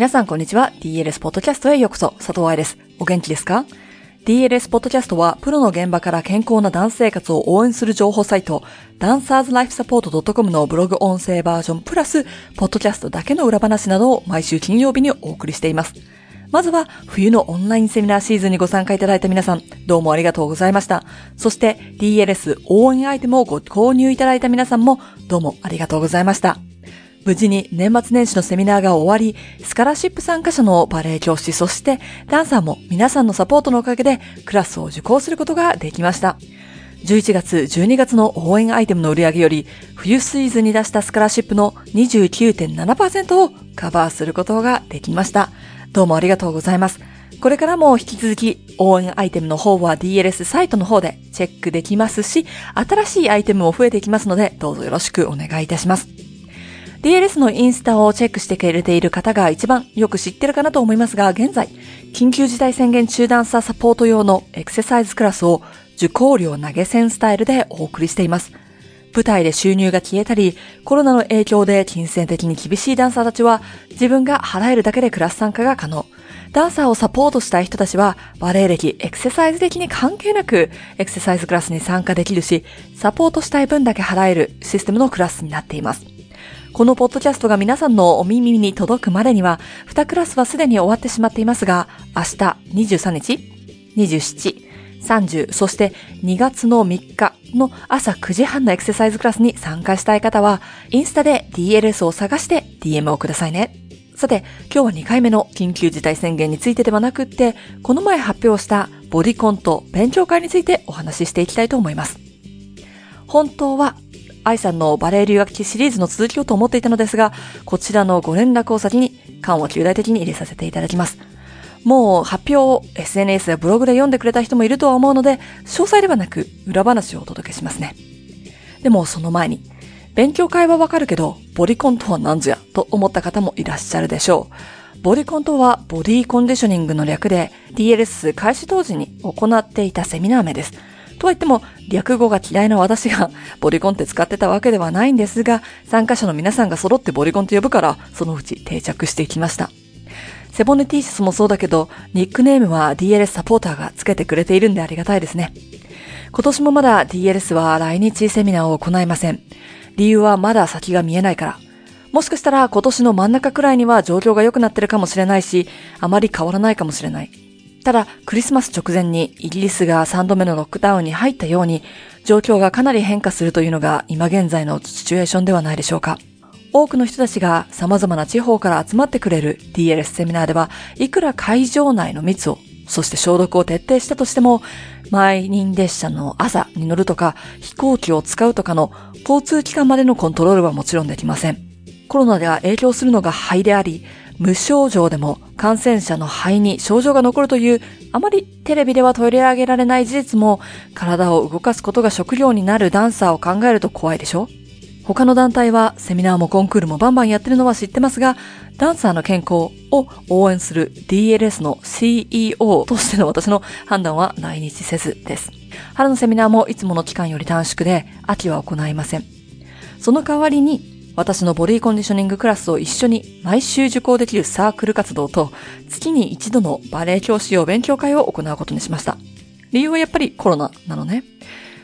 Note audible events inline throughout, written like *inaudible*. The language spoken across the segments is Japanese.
皆さんこんにちは。DLS ポッドキャストへようこそ。佐藤愛です。お元気ですか ?DLS ポッドキャストは、プロの現場から健康なダンス生活を応援する情報サイト、ダンサーズライフサポート .com のブログ音声バージョンプラス、ポッドキャストだけの裏話などを毎週金曜日にお送りしています。まずは、冬のオンラインセミナーシーズンにご参加いただいた皆さん、どうもありがとうございました。そして、DLS 応援アイテムをご購入いただいた皆さんも、どうもありがとうございました。無事に年末年始のセミナーが終わり、スカラシップ参加者のバレエ教師、そしてダンサーも皆さんのサポートのおかげでクラスを受講することができました。11月、12月の応援アイテムの売り上げより、冬シーズンに出したスカラシップの29.7%をカバーすることができました。どうもありがとうございます。これからも引き続き応援アイテムの方は DLS サイトの方でチェックできますし、新しいアイテムも増えていきますので、どうぞよろしくお願いいたします。DLS のインスタをチェックしてくれている方が一番よく知ってるかなと思いますが、現在、緊急事態宣言中断さサポート用のエクササイズクラスを受講料投げ銭スタイルでお送りしています。舞台で収入が消えたり、コロナの影響で金銭的に厳しいダンサーたちは、自分が払えるだけでクラス参加が可能。ダンサーをサポートしたい人たちは、バレエ歴、エクササイズ歴に関係なく、エクササイズクラスに参加できるし、サポートしたい分だけ払えるシステムのクラスになっています。このポッドキャストが皆さんのお耳に届くまでには、2クラスはすでに終わってしまっていますが、明日23日、27、30、そして2月の3日の朝9時半のエクササイズクラスに参加したい方は、インスタで DLS を探して DM をくださいね。さて、今日は2回目の緊急事態宣言についてではなくって、この前発表したボディコンと勉強会についてお話ししていきたいと思います。本当は愛さんのバレエ留学期シリーズの続きをと思っていたのですが、こちらのご連絡を先に、緩和旧大的に入れさせていただきます。もう発表を SNS やブログで読んでくれた人もいるとは思うので、詳細ではなく裏話をお届けしますね。でもその前に、勉強会はわかるけど、ボディコンとは何ぞやと思った方もいらっしゃるでしょう。ボディコンとはボディコンディショニングの略で DLS 開始当時に行っていたセミナー名です。とは言っても、略語が嫌いな私が *laughs* ボディコンって使ってたわけではないんですが、参加者の皆さんが揃ってボディコンと呼ぶから、そのうち定着していきました。背骨 T シャツもそうだけど、ニックネームは DLS サポーターがつけてくれているんでありがたいですね。今年もまだ DLS は来日セミナーを行いません。理由はまだ先が見えないから。もしかしたら今年の真ん中くらいには状況が良くなってるかもしれないし、あまり変わらないかもしれない。ただ、クリスマス直前にイギリスが3度目のロックダウンに入ったように、状況がかなり変化するというのが今現在のシチュエーションではないでしょうか。多くの人たちが様々な地方から集まってくれる DLS セミナーでは、いくら会場内の密を、そして消毒を徹底したとしても、満員列車の朝に乗るとか、飛行機を使うとかの交通機関までのコントロールはもちろんできません。コロナでは影響するのが肺であり、無症状でも感染者の肺に症状が残るという、あまりテレビでは取り上げられない事実も、体を動かすことが職業になるダンサーを考えると怖いでしょ？他の団体はセミナーもコンクールもバンバンやってるのは知ってますが、ダンサーの健康を応援する DLS の CEO としての私の判断は来日せずです。春のセミナーもいつもの期間より短縮で、秋は行いません。その代わりに私のボディコンディショニングクラスを一緒に毎週受講できるサークル活動と月に一度のバレエ教師用勉強会を行うことにしました。理由はやっぱりコロナなのね。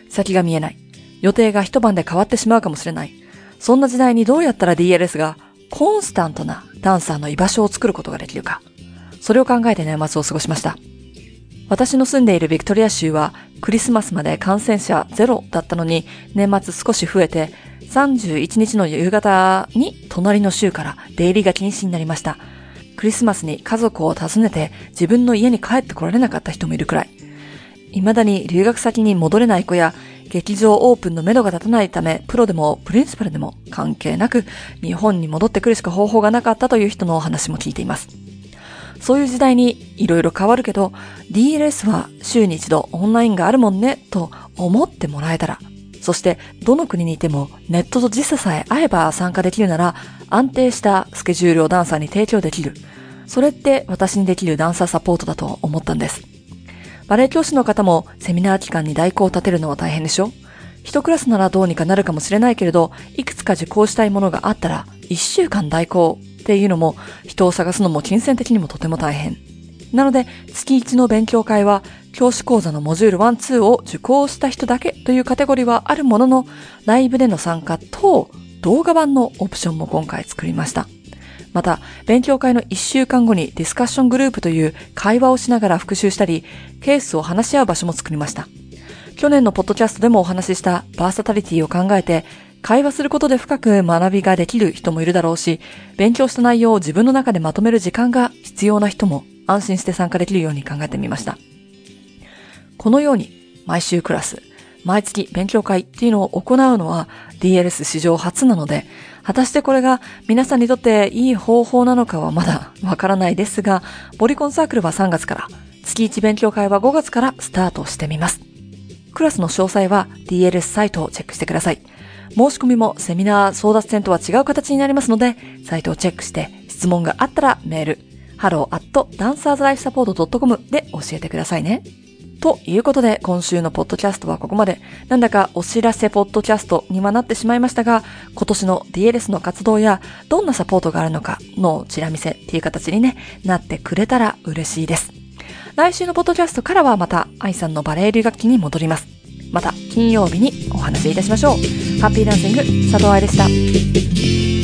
先が見えない。予定が一晩で変わってしまうかもしれない。そんな時代にどうやったら DLS がコンスタントなダンサーの居場所を作ることができるか。それを考えて年末を過ごしました。私の住んでいるビクトリア州はクリスマスまで感染者ゼロだったのに年末少し増えて31日の夕方に隣の州から出入りが禁止になりました。クリスマスに家族を訪ねて自分の家に帰ってこられなかった人もいるくらい。未だに留学先に戻れない子や劇場オープンの目処が立たないため、プロでもプリンシパルでも関係なく日本に戻ってくるしか方法がなかったという人のお話も聞いています。そういう時代に色々変わるけど、DLS は週に一度オンラインがあるもんねと思ってもらえたらそしてどの国にいてもネットと時差さえ合えば参加できるなら安定したスケジュールをダンサーに提供できる。それって私にできるダンサーサポートだと思ったんです。バレエ教師の方もセミナー期間に代行を立てるのは大変でしょ？一クラスならどうにかなるかもしれないけれど、いくつか受講したいものがあったら、一週間代行っていうのも、人を探すのも金銭的にもとても大変。なので、月1の勉強会は、教師講座のモジュール1、2を受講した人だけというカテゴリーはあるものの、ライブでの参加と動画版のオプションも今回作りました。また、勉強会の1週間後にディスカッショングループという会話をしながら復習したり、ケースを話し合う場所も作りました。去年のポッドキャストでもお話ししたバーサタリティを考えて、会話することで深く学びができる人もいるだろうし、勉強した内容を自分の中でまとめる時間が必要な人も安心して参加できるように考えてみました。このように、毎週クラス、毎月勉強会っていうのを行うのは DLS 史上初なので、果たしてこれが皆さんにとっていい方法なのかはまだわからないですが、ボリコンサークルは3月から、月1勉強会は5月からスタートしてみます。クラスの詳細は DLS サイトをチェックしてください。申し込みもセミナー争奪戦とは違う形になりますので、サイトをチェックして質問があったらメール、hello.dancerslifesupport.com で教えてくださいね。ということで、今週のポッドキャストはここまで、なんだかお知らせポッドキャストにはなってしまいましたが、今年の DLS の活動や、どんなサポートがあるのかのチラ見せっていう形にね、なってくれたら嬉しいです。来週のポッドキャストからはまた、愛さんのバレエ留学期に戻ります。また金曜日にお話しいたしましょう。ハッピーダンシング佐藤愛でした。